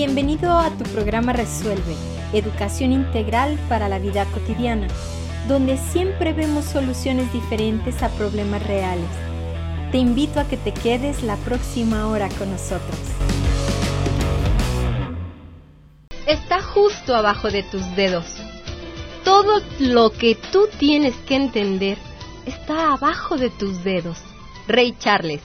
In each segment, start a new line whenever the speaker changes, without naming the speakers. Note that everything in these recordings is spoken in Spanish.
Bienvenido a tu programa Resuelve, Educación Integral para la Vida Cotidiana, donde siempre vemos soluciones diferentes a problemas reales. Te invito a que te quedes la próxima hora con nosotros.
Está justo abajo de tus dedos. Todo lo que tú tienes que entender está abajo de tus dedos. Rey Charles.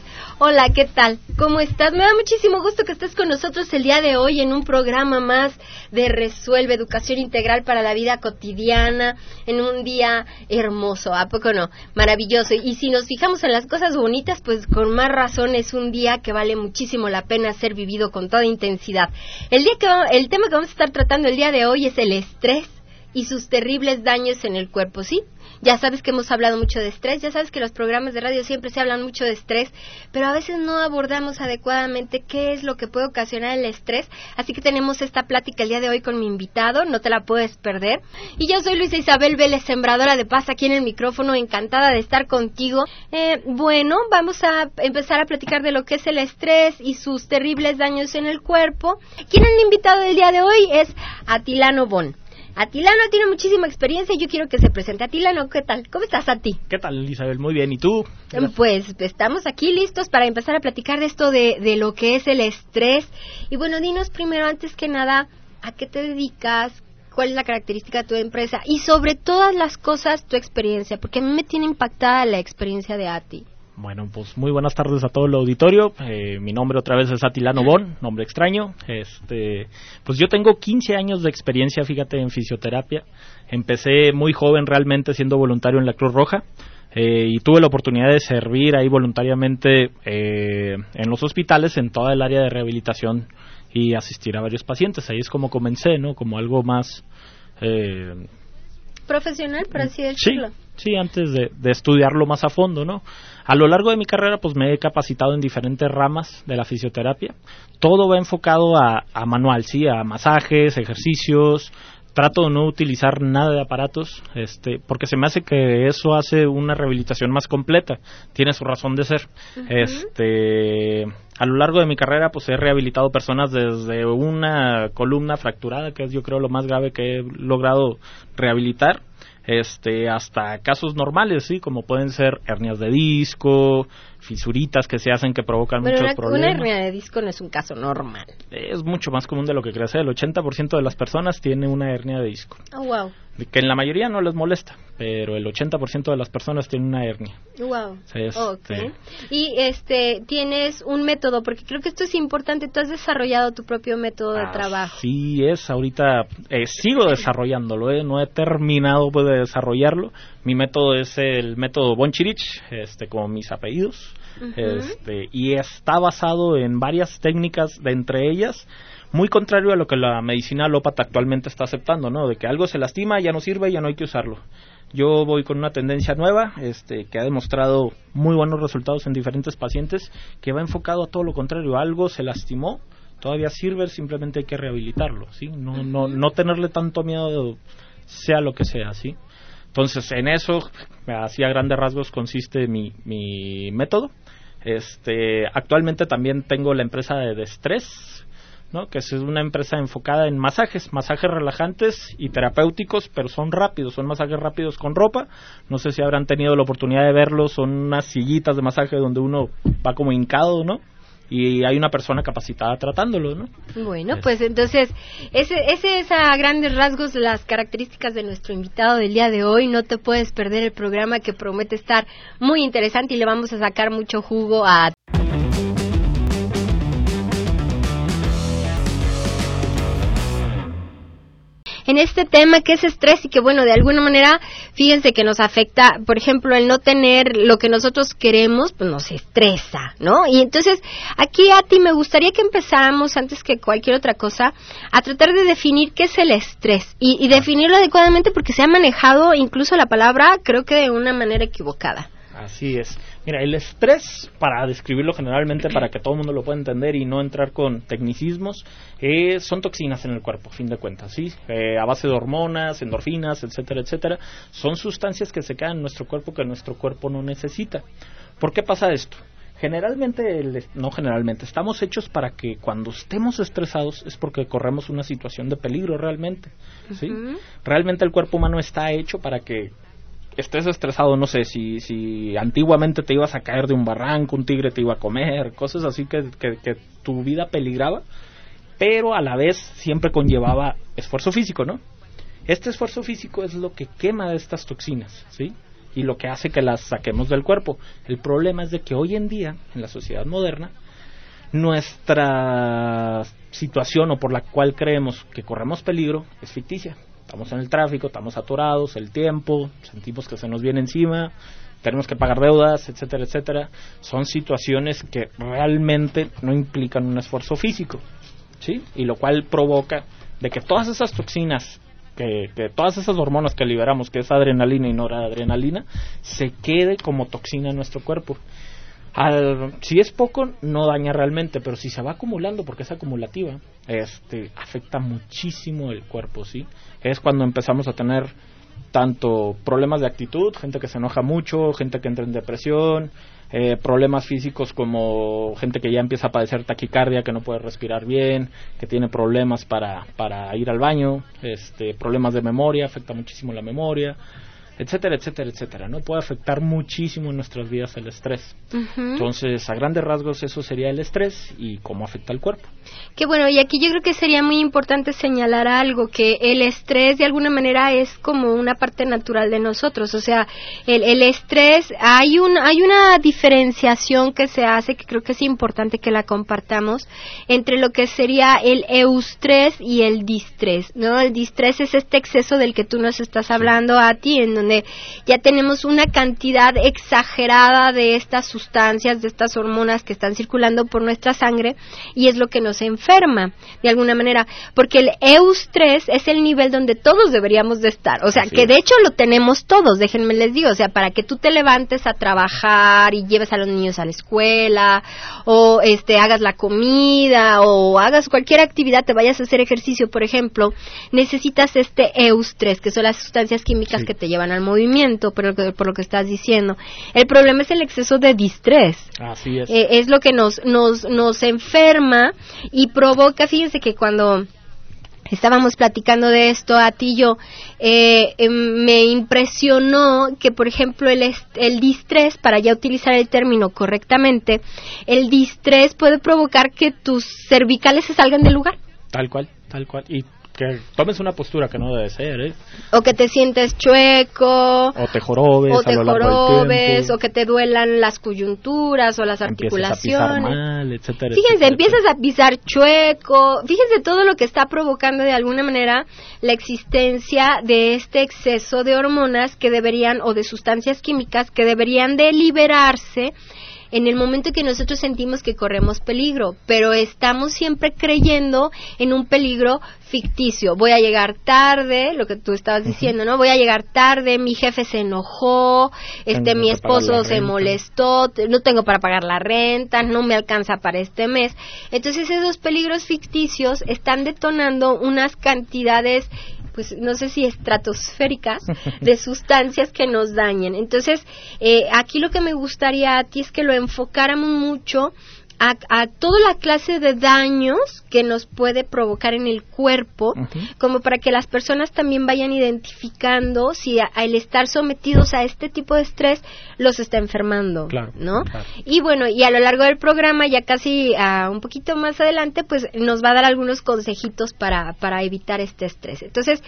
Hola, ¿qué tal? ¿Cómo estás? Me da muchísimo gusto que estés con nosotros el día de hoy en un programa más de Resuelve Educación Integral para la Vida Cotidiana, en un día hermoso, ¿a poco no? Maravilloso. Y si nos fijamos en las cosas bonitas, pues con más razón es un día que vale muchísimo la pena ser vivido con toda intensidad. El, día que, el tema que vamos a estar tratando el día de hoy es el estrés y sus terribles daños en el cuerpo, ¿sí? Ya sabes que hemos hablado mucho de estrés, ya sabes que los programas de radio siempre se hablan mucho de estrés, pero a veces no abordamos adecuadamente qué es lo que puede ocasionar el estrés. Así que tenemos esta plática el día de hoy con mi invitado, no te la puedes perder. Y yo soy Luisa Isabel Vélez, sembradora de paz aquí en el micrófono, encantada de estar contigo. Eh, bueno, vamos a empezar a platicar de lo que es el estrés y sus terribles daños en el cuerpo. ¿Quién es el invitado del día de hoy? Es Atilano Bon. Atilano tiene muchísima experiencia y yo quiero que se presente. Atilano, ¿qué tal? ¿Cómo estás a ti?
¿Qué tal, Isabel? Muy bien. ¿Y tú?
Pues estamos aquí listos para empezar a platicar de esto de, de lo que es el estrés. Y bueno, dinos primero, antes que nada, ¿a qué te dedicas? ¿Cuál es la característica de tu empresa? Y sobre todas las cosas, tu experiencia, porque a mí me tiene impactada la experiencia de Ati.
Bueno, pues muy buenas tardes a todo el auditorio. Eh, mi nombre otra vez es Atilano Bon, nombre extraño. Este, pues yo tengo 15 años de experiencia, fíjate, en fisioterapia. Empecé muy joven realmente siendo voluntario en la Cruz Roja. Eh, y tuve la oportunidad de servir ahí voluntariamente eh, en los hospitales en toda el área de rehabilitación y asistir a varios pacientes. Ahí es como comencé, ¿no? Como algo más...
Profesional, por así decirlo.
Sí, sí antes de, de estudiarlo más a fondo, ¿no? A lo largo de mi carrera, pues me he capacitado en diferentes ramas de la fisioterapia. Todo va enfocado a, manual, sí, a masajes, ejercicios. Trato de no utilizar nada de aparatos, este, porque se me hace que eso hace una rehabilitación más completa. Tiene su razón de ser. Este, a lo largo de mi carrera, pues he rehabilitado personas desde una columna fracturada, que es yo creo lo más grave que he logrado rehabilitar, este hasta casos normales, sí, como pueden ser hernias de disco, fisuritas que se hacen que provocan muchos problemas.
Una hernia de disco no es un caso normal.
Es mucho más común de lo que crees. El 80% de las personas tiene una hernia de disco.
Oh, wow.
Que en la mayoría no les molesta, pero el 80% de las personas tienen una hernia.
Wow. Okay. Y este, tienes un método, porque creo que esto es importante. Tú has desarrollado tu propio método de trabajo.
Sí, es. Ahorita eh, sigo desarrollándolo, ¿eh? no he terminado pues, de desarrollarlo. Mi método es el método Bonchirich, este, como mis apellidos. este, y está basado en varias técnicas, de entre ellas muy contrario a lo que la medicina alópata actualmente está aceptando, ¿no? De que algo se lastima, ya no sirve, ya no hay que usarlo. Yo voy con una tendencia nueva, este, que ha demostrado muy buenos resultados en diferentes pacientes, que va enfocado a todo lo contrario. Algo se lastimó, todavía sirve, simplemente hay que rehabilitarlo, ¿sí? No, no, no tenerle tanto miedo, sea lo que sea, ¿sí? Entonces, en eso, así a grandes rasgos consiste mi, mi método. Este, actualmente también tengo la empresa de Destrés, ¿no? que es una empresa enfocada en masajes, masajes relajantes y terapéuticos, pero son rápidos, son masajes rápidos con ropa. No sé si habrán tenido la oportunidad de verlos, son unas sillitas de masaje donde uno va como hincado, ¿no? Y hay una persona capacitada tratándolo, ¿no?
Bueno, pues entonces, ese, ese es a grandes rasgos las características de nuestro invitado del día de hoy. No te puedes perder el programa que promete estar muy interesante y le vamos a sacar mucho jugo a en este tema que es estrés y que bueno, de alguna manera, fíjense que nos afecta, por ejemplo, el no tener lo que nosotros queremos, pues nos estresa, ¿no? Y entonces, aquí a ti me gustaría que empezáramos antes que cualquier otra cosa a tratar de definir qué es el estrés y, y definirlo adecuadamente porque se ha manejado incluso la palabra, creo que de una manera equivocada.
Así es. Mira, el estrés, para describirlo generalmente, para que todo el mundo lo pueda entender y no entrar con tecnicismos, eh, son toxinas en el cuerpo, fin de cuentas, ¿sí? Eh, a base de hormonas, endorfinas, etcétera, etcétera. Son sustancias que se quedan en nuestro cuerpo que nuestro cuerpo no necesita. ¿Por qué pasa esto? generalmente, no generalmente, estamos hechos para que cuando estemos estresados es porque corremos una situación de peligro realmente, ¿sí? Realmente el cuerpo humano está hecho para que estés estresado, no sé, si, si antiguamente te ibas a caer de un barranco, un tigre te iba a comer, cosas así que, que tu vida peligraba, pero a la vez siempre conllevaba esfuerzo físico, ¿no? Este esfuerzo físico es lo que quema estas toxinas, ¿sí? Y lo que hace que las saquemos del cuerpo. El problema es de que hoy en día, en la sociedad moderna, nuestra situación o por la cual creemos que corremos peligro es ficticia. Estamos en el tráfico, estamos atorados, el tiempo, sentimos que se nos viene encima, tenemos que pagar deudas, etcétera, etcétera. Son situaciones que realmente no implican un esfuerzo físico, ¿sí? Y lo cual provoca de que todas esas toxinas que, todas esas hormonas que liberamos, que es adrenalina y noradrenalina, se quede como toxina en nuestro cuerpo. Al, si es poco, no daña realmente, pero si se va acumulando, porque es acumulativa, este, afecta muchísimo el cuerpo, ¿sí? Es cuando empezamos a tener tanto problemas de actitud, gente que se enoja mucho, gente que entra en depresión, eh, problemas físicos como gente que ya empieza a padecer taquicardia, que no puede respirar bien, que tiene problemas para, para ir al baño, este, problemas de memoria, afecta muchísimo la memoria, etcétera, etcétera, etcétera, ¿no? Puede afectar muchísimo en nuestras vidas el estrés. Entonces, a grandes rasgos, eso sería el estrés y cómo afecta al cuerpo.
Qué bueno, y aquí yo creo que sería muy importante señalar algo, que el estrés de alguna manera es como una parte natural de nosotros, o sea, el, el estrés, hay, un, hay una diferenciación que se hace, que creo que es importante que la compartamos, entre lo que sería el eustrés y el distrés, ¿no? El distrés es este exceso del que tú nos estás hablando a ti, en donde ya tenemos una cantidad exagerada de estas sustancias, de estas hormonas que están circulando por nuestra sangre, y es lo que nos enferma de alguna manera, porque el EUS3 es el nivel donde todos deberíamos de estar, o sea, que de hecho lo tenemos todos, déjenme les digo, o sea, para que tú te levantes a trabajar y lleves a los niños a la escuela o este hagas la comida o hagas cualquier actividad, te vayas a hacer ejercicio, por ejemplo, necesitas este EUS3, que son las sustancias químicas que te llevan al movimiento, por lo que, por lo que estás diciendo. El problema es el exceso de distrés.
Así es.
Eh, es lo que nos, nos, nos enferma y provoca, fíjense que cuando estábamos platicando de esto a ti yo, eh, em, me impresionó que, por ejemplo, el, el distrés, para ya utilizar el término correctamente, el distrés puede provocar que tus cervicales se salgan del lugar.
Tal cual, tal cual. Y que tomes una postura que no debe ser, ¿eh?
O que te sientes chueco.
O te jorobes.
O te jorobes, o que te duelan las coyunturas o las articulaciones.
mal, etcétera.
Fíjense, empiezas a pisar chueco. Fíjense todo lo que está provocando de alguna manera la existencia de este exceso de hormonas que deberían, o de sustancias químicas que deberían de liberarse en el momento que nosotros sentimos que corremos peligro, pero estamos siempre creyendo en un peligro ficticio. Voy a llegar tarde, lo que tú estabas diciendo, ¿no? Voy a llegar tarde, mi jefe se enojó, este mi esposo se molestó, no tengo para pagar la renta, no me alcanza para este mes. Entonces esos peligros ficticios están detonando unas cantidades pues no sé si estratosféricas de sustancias que nos dañen. Entonces, eh, aquí lo que me gustaría a ti es que lo enfocáramos mucho a, toda la clase de daños que nos puede provocar en el cuerpo, como para que las personas también vayan identificando si al estar sometidos a este tipo de estrés los está enfermando, ¿no? Y bueno, y a lo largo del programa, ya casi un poquito más adelante, pues nos va a dar algunos consejitos para, para evitar este estrés. Entonces,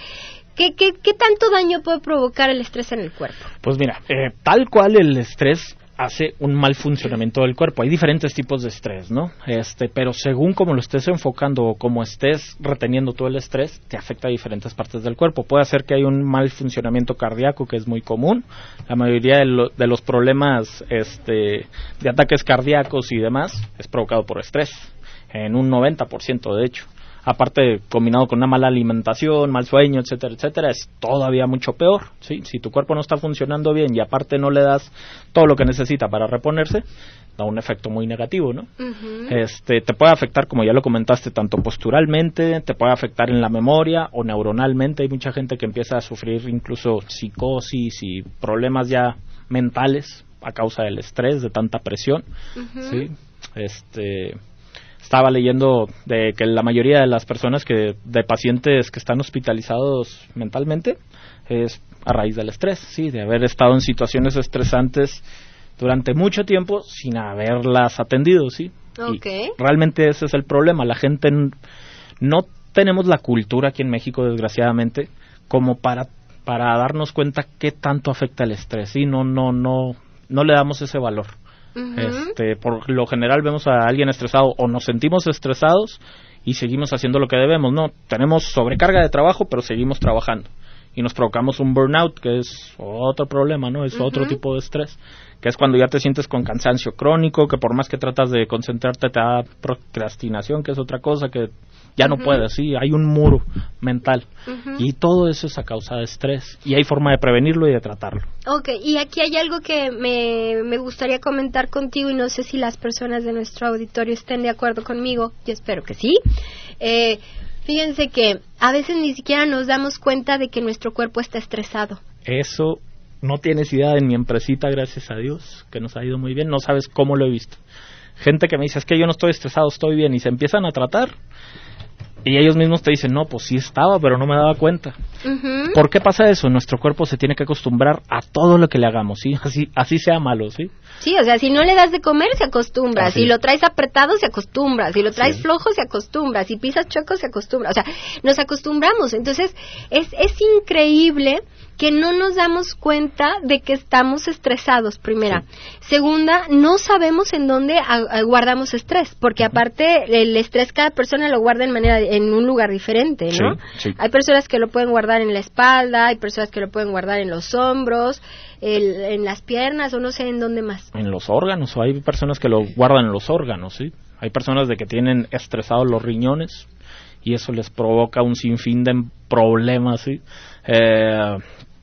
¿Qué, qué, ¿Qué tanto daño puede provocar el estrés en el cuerpo?
Pues mira, eh, tal cual el estrés hace un mal funcionamiento del cuerpo. Hay diferentes tipos de estrés, ¿no? Este, pero según como lo estés enfocando o como estés reteniendo todo el estrés, te afecta a diferentes partes del cuerpo. Puede hacer que haya un mal funcionamiento cardíaco, que es muy común. La mayoría de, de los problemas este, de ataques cardíacos y demás es provocado por estrés, en un 90% de hecho aparte combinado con una mala alimentación, mal sueño, etcétera, etcétera, es todavía mucho peor, ¿sí? Si tu cuerpo no está funcionando bien y aparte no le das todo lo que necesita para reponerse, da un efecto muy negativo, ¿no? Este te puede afectar, como ya lo comentaste, tanto posturalmente, te puede afectar en la memoria o neuronalmente. Hay mucha gente que empieza a sufrir incluso psicosis y problemas ya mentales a causa del estrés, de tanta presión, ¿sí? Este, estaba leyendo de que la mayoría de las personas que de pacientes que están hospitalizados mentalmente es a raíz del estrés, sí, de haber estado en situaciones estresantes durante mucho tiempo sin haberlas atendido, sí. realmente ese es el problema, la gente no tenemos la cultura aquí en México desgraciadamente como para para darnos cuenta qué tanto afecta el estrés, sí, no no no no le damos ese valor este, por lo general vemos a alguien estresado o nos sentimos estresados y seguimos haciendo lo que debemos. No, tenemos sobrecarga de trabajo, pero seguimos trabajando y nos provocamos un burnout, que es otro problema, ¿no? Es otro tipo de estrés, que es cuando ya te sientes con cansancio crónico, que por más que tratas de concentrarte te da procrastinación, que es otra cosa que ya no puedes, sí, hay un muro mental. Y todo eso es a causa de estrés. Y hay forma de prevenirlo y de tratarlo.
Ok, y aquí hay algo que me, me gustaría comentar contigo y no sé si las personas de nuestro auditorio estén de acuerdo conmigo, yo espero que sí. Eh, fíjense que a veces ni siquiera nos damos cuenta de que nuestro cuerpo está estresado.
Eso no tienes idea de mi empresita, gracias a Dios, que nos ha ido muy bien, no sabes cómo lo he visto. Gente que me dice, es que yo no estoy estresado, estoy bien, y se empiezan a tratar y ellos mismos te dicen, no, pues sí estaba, pero no me daba cuenta. ¿Por qué pasa eso? Nuestro cuerpo se tiene que acostumbrar a todo lo que le hagamos, ¿sí? Así, así sea malo, ¿sí?
Sí, o sea, si no le das de comer, se acostumbra. Si lo traes apretado, se acostumbra. Si lo traes flojo, se acostumbra. Si pisas choco, se acostumbra. O sea, nos acostumbramos. Entonces, es, es increíble que no nos damos cuenta de que estamos estresados, primera. Segunda, no sabemos en dónde guardamos estrés, porque aparte el estrés cada persona lo guarda en manera en un lugar diferente, ¿no? Hay personas que lo pueden guardar en la espalda, hay personas que lo pueden guardar en los hombros, en las piernas o no sé en dónde más.
En los órganos, o hay personas que lo guardan en los órganos, ¿sí? Hay personas de que tienen estresados los riñones y eso les provoca un sinfín de problemas, ¿sí? Eh,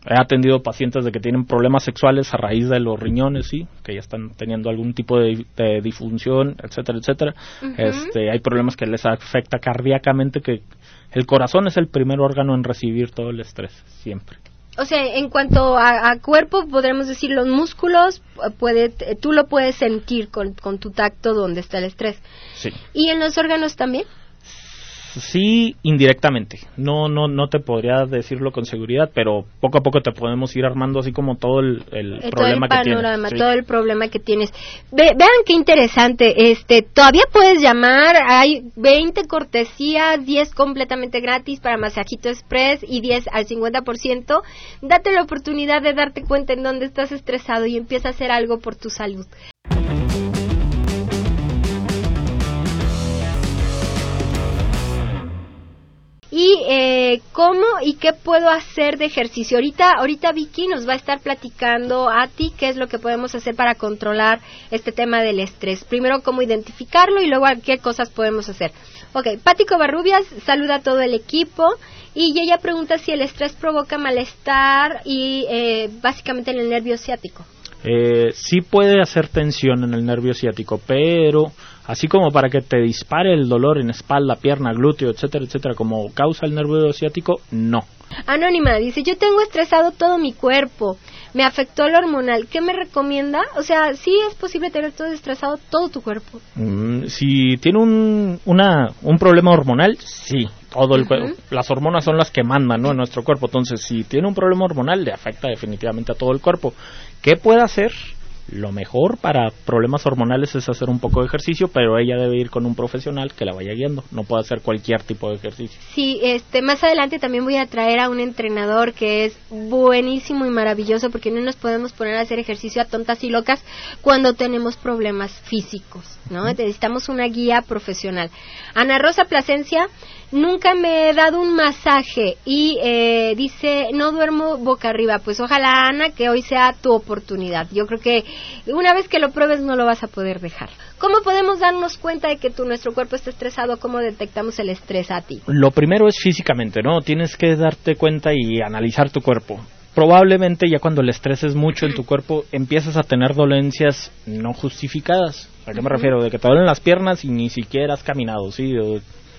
He atendido pacientes de que tienen problemas sexuales a raíz de los riñones, sí, que ya están teniendo algún tipo de, disfunción, etcétera, etcétera. este, hay problemas que les afecta cardíacamente, que el corazón es el primer órgano en recibir todo el estrés, siempre.
O sea, en cuanto a, cuerpo, podremos decir los músculos, puede, tú lo puedes sentir con, con tu tacto donde está el estrés.
Sí.
¿Y en los órganos también?
Sí indirectamente. No, no, no te podría decirlo con seguridad, pero poco a poco te podemos ir armando así como todo el, el eh, problema que tienes.
Todo el problema que tienes. vean qué interesante. Este, todavía puedes llamar. Hay 20 cortesías, 10 completamente gratis para Masajito Express y 10 al 50%. Date la oportunidad de darte cuenta en dónde estás estresado y empieza a hacer algo por tu salud. Y eh, cómo y qué puedo hacer de ejercicio. Ahorita, ahorita Vicky nos va a estar platicando a ti qué es lo que podemos hacer para controlar este tema del estrés. Primero cómo identificarlo y luego qué cosas podemos hacer. Ok, Pati Barrubias saluda a todo el equipo y ella pregunta si el estrés provoca malestar y eh, básicamente en el nervio ciático.
Eh, sí puede hacer tensión en el nervio ciático, pero así como para que te dispare el dolor en espalda, pierna, glúteo, etcétera, etcétera, como causa el nervio ciático, no.
Anónima dice, yo tengo estresado todo mi cuerpo, me afectó el hormonal, ¿qué me recomienda? O sea, ¿sí es posible tener todo estresado todo tu cuerpo?
Mm, si tiene un, una, un problema hormonal, sí, todo el Las hormonas son las que mandan, ¿no? En nuestro cuerpo, entonces si tiene un problema hormonal, le afecta definitivamente a todo el cuerpo. ¿Qué puede hacer? Lo mejor para problemas hormonales es hacer un poco de ejercicio, pero ella debe ir con un profesional que la vaya guiando. No puede hacer cualquier tipo de ejercicio.
Sí, este, más adelante también voy a traer a un entrenador que es buenísimo y maravilloso porque no nos podemos poner a hacer ejercicio a tontas y locas cuando tenemos problemas físicos, ¿no? Necesitamos una guía profesional. Ana Rosa Plasencia nunca me he dado un masaje y eh, dice, no duermo boca arriba. Pues ojalá, Ana, que hoy sea tu oportunidad. Yo creo que una vez que lo pruebes no lo vas a poder dejar. ¿Cómo podemos darnos cuenta de que tu, nuestro cuerpo está estresado? ¿Cómo detectamos el estrés a ti?
Lo primero es físicamente, ¿no? Tienes que darte cuenta y analizar tu cuerpo probablemente ya cuando el estrés es mucho en tu cuerpo empiezas a tener dolencias no justificadas. ¿A qué me refiero? De que te duelen las piernas y ni siquiera has caminado, ¿sí?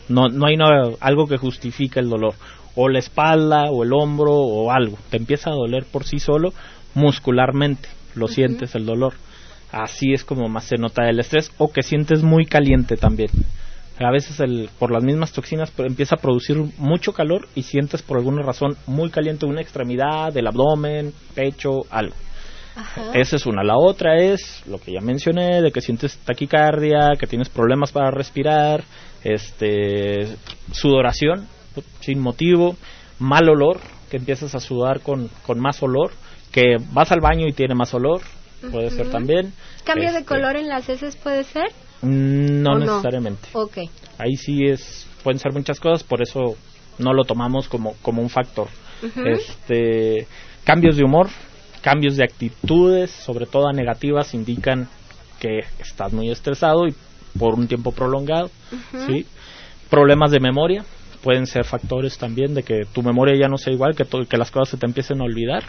No, no hay algo que justifique el dolor. O la espalda, o el hombro, o algo. Te empieza a doler por sí solo muscularmente. lo sientes el dolor. Así es como más se nota el estrés o que sientes muy caliente también. A veces el, por las mismas toxinas empieza a producir mucho calor y sientes por alguna razón muy caliente una extremidad del abdomen, pecho, algo. Esa es una. La otra es lo que ya mencioné, de que sientes taquicardia, que tienes problemas para respirar, este, sudoración sin motivo, mal olor, que empiezas a sudar con, con más olor, que vas al baño y tiene más olor, puede ser también.
¿Cambio de este, color en las heces puede ser?
No necesariamente.
Okay.
Ahí sí es, pueden ser muchas cosas, por eso no lo tomamos como, como un factor. Este, cambios de humor, cambios de actitudes, sobre todo negativas, indican que estás muy estresado y por un tiempo prolongado, ¿sí? Problemas de memoria pueden ser factores también de que tu memoria ya no sea igual, que, que las cosas se te empiecen a olvidar,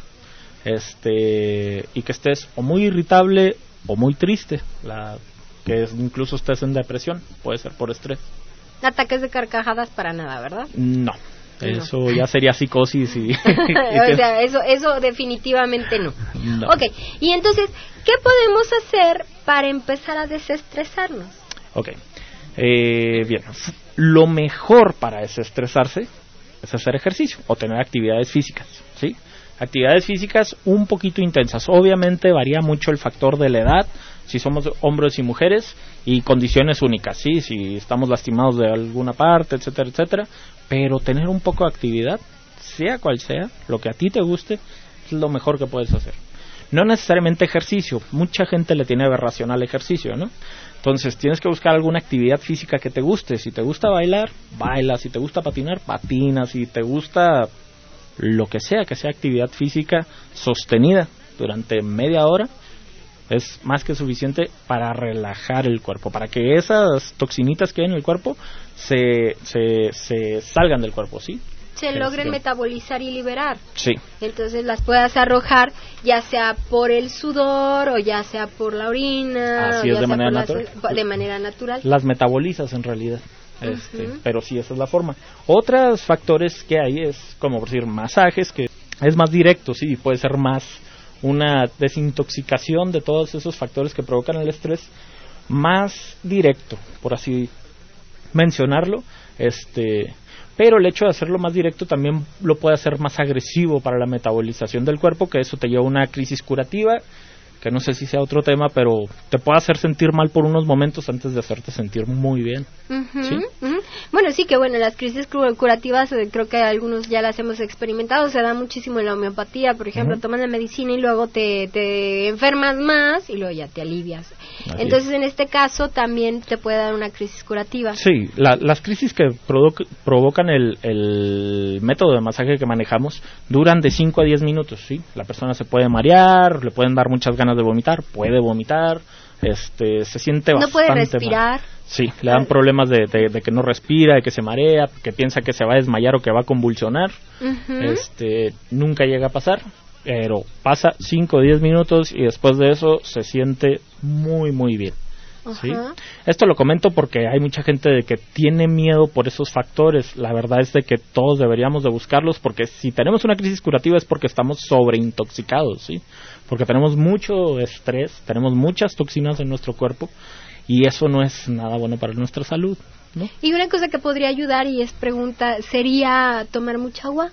este y que estés o muy irritable o muy triste, la que incluso estés en depresión, puede ser por estrés.
Ataques de carcajadas para nada, ¿verdad?
No. Eso ya sería psicosis y...
o sea, eso, eso definitivamente no. no. Ok, y entonces, ¿qué podemos hacer para empezar a desestresarnos?
Ok, eh, bien, lo mejor para desestresarse es hacer ejercicio o tener actividades físicas, ¿sí? Actividades físicas un poquito intensas. Obviamente varía mucho el factor de la edad, si somos hombres y mujeres y condiciones únicas, sí, si estamos lastimados de alguna parte, etcétera, etcétera, pero tener un poco de actividad, sea cual sea, lo que a ti te guste, es lo mejor que puedes hacer. No necesariamente ejercicio, mucha gente le tiene aberración al ejercicio, ¿no? Entonces tienes que buscar alguna actividad física que te guste. Si te gusta bailar, baila. Si te gusta patinar, patina. Si te gusta lo que sea, que sea actividad física sostenida durante media hora, es más que suficiente para relajar el cuerpo, para que esas toxinitas que hay en el cuerpo se, se, se salgan del cuerpo, ¿sí?
Se logren metabolizar y liberar.
Sí.
Entonces las puedas arrojar ya sea por el sudor o ya sea por la orina.
Así es, de manera, natural.
de manera natural.
Las metabolizas en realidad. Este, Pero sí, esa es la forma. Otros factores que hay es, como por decir, masajes, que es más directo, sí, puede ser más una desintoxicación de todos esos factores que provocan el estrés, más directo, por así mencionarlo. Este, pero el hecho de hacerlo más directo también lo puede hacer más agresivo para la metabolización del cuerpo, que eso te lleva a una crisis curativa que no sé si sea otro tema, pero te puede hacer sentir mal por unos momentos antes de hacerte sentir muy bien. ¿Sí?
Bueno, sí que bueno, las crisis curativas eh, creo que algunos ya las hemos experimentado, se da muchísimo en la homeopatía, por ejemplo, tomas la medicina y luego te, te enfermas más y luego ya te alivias. Entonces, en este caso también te puede dar una crisis curativa.
Sí, las crisis que provocan el, el método de masaje que manejamos duran de 5 a 10 minutos, ¿sí? La persona se puede marear, le pueden dar muchas ganas de vomitar, puede vomitar, este, se siente
no
bastante
puede respirar.
Sí, le dan problemas de, de, que no respira, de que se marea, que piensa que se va a desmayar o que va a convulsionar. Este, nunca llega a pasar, pero pasa 5 o 10 minutos y después de eso se siente muy, muy bien. ¿Sí? Esto lo comento porque hay mucha gente de que tiene miedo por esos factores. La verdad es de que todos deberíamos de buscarlos porque si tenemos una crisis curativa es porque estamos sobreintoxicados, ¿sí? Porque tenemos mucho estrés, tenemos muchas toxinas en nuestro cuerpo y eso no es nada bueno para nuestra salud, ¿no?
Y una cosa que podría ayudar y es pregunta, ¿sería tomar mucha agua?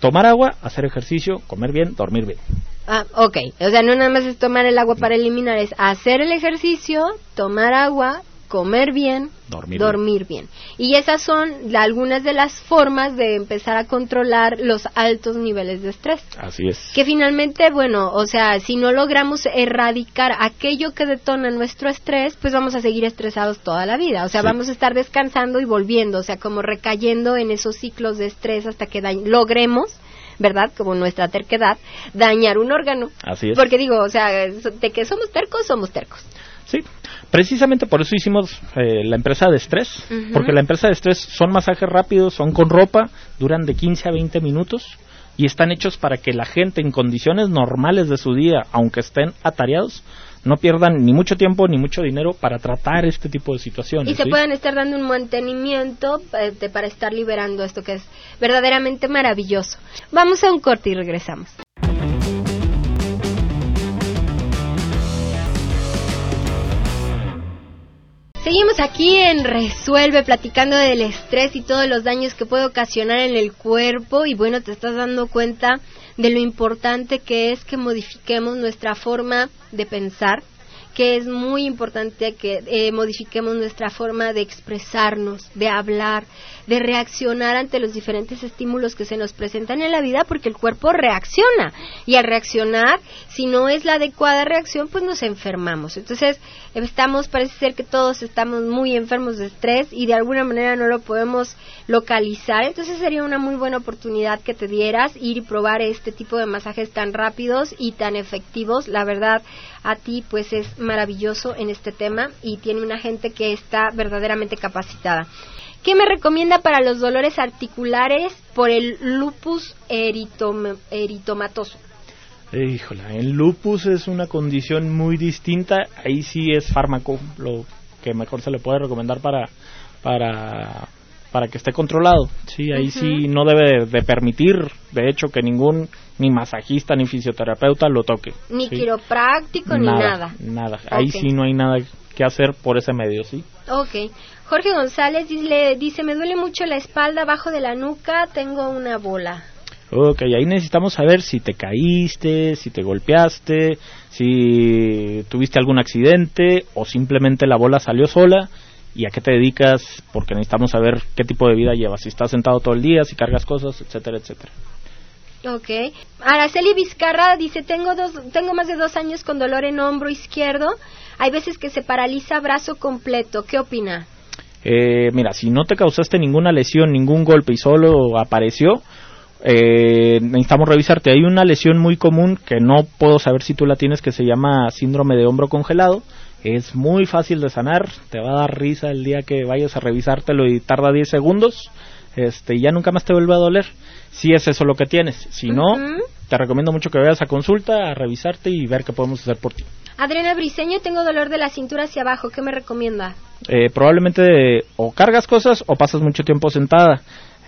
Tomar agua, hacer ejercicio, comer bien, dormir bien.
Ah, ok. O sea, no nada más es tomar el agua para eliminar, es hacer el ejercicio, tomar agua, comer bien, dormir, bien. Y esas son algunas de las formas de empezar a controlar los altos niveles de estrés.
Así es.
Que finalmente, bueno, o sea, si no logramos erradicar aquello que detona nuestro estrés, pues vamos a seguir estresados toda la vida. O sea, vamos a estar descansando y volviendo, o sea, como recayendo en esos ciclos de estrés hasta que logremos ¿verdad? Como nuestra terquedad, dañar un órgano.
Así es.
Porque digo, o sea, de que somos tercos, somos tercos.
Sí, precisamente por eso hicimos eh, la empresa de estrés, porque la empresa de estrés son masajes rápidos, son con ropa, duran de 15 a 20 minutos y están hechos para que la gente en condiciones normales de su día, aunque estén atareados, no pierdan ni mucho tiempo ni mucho dinero para tratar este tipo de situaciones.
Y se ¿sí? puedan estar dando un mantenimiento este, para estar liberando esto que es verdaderamente maravilloso. Vamos a un corte y regresamos. Seguimos aquí en Resuelve platicando del estrés y todos los daños que puede ocasionar en el cuerpo y bueno, te estás dando cuenta de lo importante que es que modifiquemos nuestra forma de pensar, que es muy importante que eh, modifiquemos nuestra forma de expresarnos, de hablar, de reaccionar ante los diferentes estímulos que se nos presentan en la vida, porque el cuerpo reacciona. Y al reaccionar, si no es la adecuada reacción, pues nos enfermamos. Entonces, estamos, parece ser que todos estamos muy enfermos de estrés y de alguna manera no lo podemos localizar. Entonces, sería una muy buena oportunidad que te dieras ir y probar este tipo de masajes tan rápidos y tan efectivos. La verdad, a ti, pues es maravilloso en este tema y tiene una gente que está verdaderamente capacitada. ¿Qué me recomienda para los dolores articulares por el lupus eritomatoso?
Híjole, el lupus es una condición muy distinta. Ahí sí es fármaco lo que mejor se le puede recomendar para para para que esté controlado. Sí, ahí sí no debe de permitir, de hecho, que ningún ni masajista ni fisioterapeuta lo toque.
Ni quiropráctico ni nada.
Nada. Ahí sí no hay nada que hacer por ese medio, ¿sí?
Ok. Jorge González dice, dice, me duele mucho la espalda abajo de la nuca, tengo una bola.
Ok, ahí necesitamos saber si te caíste, si te golpeaste, si tuviste algún accidente o simplemente la bola salió sola y a qué te dedicas, porque necesitamos saber qué tipo de vida llevas, si estás sentado todo el día, si cargas cosas, etcétera, etcétera.
Ok. Araceli Vizcarra dice, tengo, dos, tengo más de dos años con dolor en hombro izquierdo. Hay veces que se paraliza brazo completo. ¿Qué opina?
Eh, mira, si no te causaste ninguna lesión, ningún golpe y solo apareció, eh, necesitamos revisarte. Hay una lesión muy común que no puedo saber si tú la tienes que se llama síndrome de hombro congelado. Es muy fácil de sanar, te va a dar risa el día que vayas a revisártelo y tarda 10 segundos este, y ya nunca más te vuelve a doler. Si es eso lo que tienes. Si no, te recomiendo mucho que vayas a consulta, a revisarte y ver qué podemos hacer por ti.
Adriana Briseño, tengo dolor de la cintura hacia abajo. ¿Qué me recomienda?
Eh, probablemente o cargas cosas o pasas mucho tiempo sentada.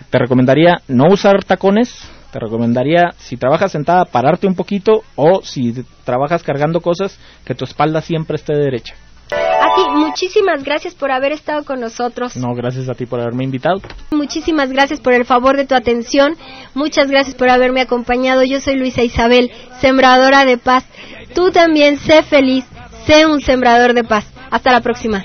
Te recomendaría no usar tacones. Te recomendaría, si trabajas sentada, pararte un poquito o si trabajas cargando cosas, que tu espalda siempre esté derecha.
A ti, muchísimas gracias por haber estado con nosotros.
No, gracias a ti por haberme invitado.
Muchísimas gracias por el favor de tu atención. Muchas gracias por haberme acompañado. Yo soy Luisa Isabel, sembradora de paz. Tú también sé feliz, sé un sembrador de paz. Hasta la próxima.